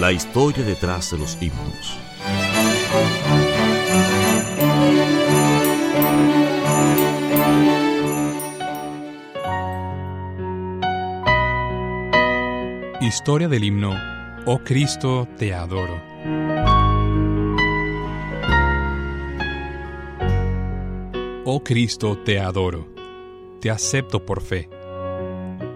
La historia detrás de los himnos. Historia del himno Oh Cristo, te adoro. Oh Cristo, te adoro. Te acepto por fe.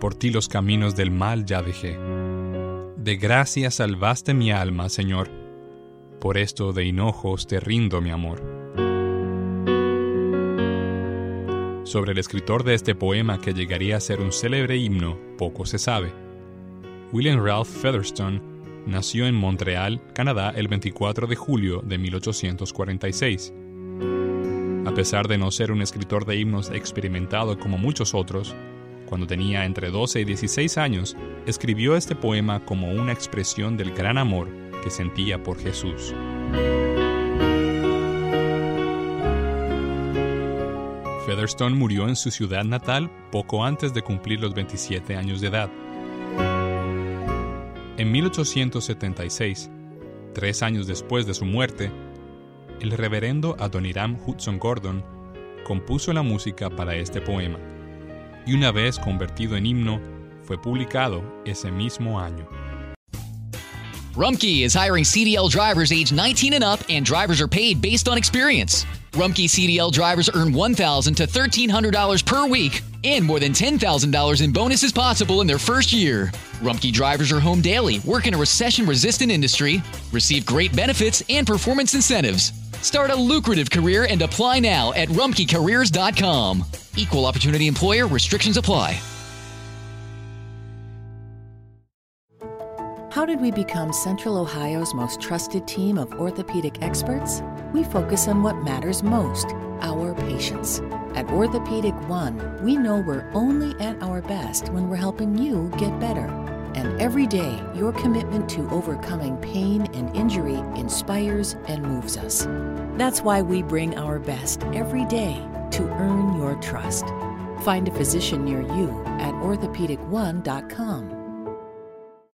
Por ti los caminos del mal ya dejé. De gracia salvaste mi alma, Señor. Por esto de hinojos te rindo mi amor. Sobre el escritor de este poema que llegaría a ser un célebre himno, poco se sabe. William Ralph Featherstone nació en Montreal, Canadá, el 24 de julio de 1846. A pesar de no ser un escritor de himnos experimentado como muchos otros, cuando tenía entre 12 y 16 años, escribió este poema como una expresión del gran amor que sentía por Jesús. Featherstone murió en su ciudad natal poco antes de cumplir los 27 años de edad. En 1876, tres años después de su muerte, el reverendo Adoniram Hudson Gordon compuso la música para este poema, y una vez convertido en himno, fue publicado ese mismo año. Rumpke is hiring CDL drivers age 19 and up, and drivers are paid based on experience. Rumpke CDL drivers earn $1,000 to $1,300 per week and more than $10,000 in bonuses possible in their first year. Rumpke drivers are home daily, work in a recession resistant industry, receive great benefits and performance incentives. Start a lucrative career and apply now at rumpkecareers.com. Equal opportunity employer restrictions apply. How did we become Central Ohio's most trusted team of orthopedic experts? We focus on what matters most our patients. At Orthopedic One, we know we're only at our best when we're helping you get better. And every day, your commitment to overcoming pain and injury inspires and moves us. That's why we bring our best every day to earn your trust. Find a physician near you at orthopedic1.com.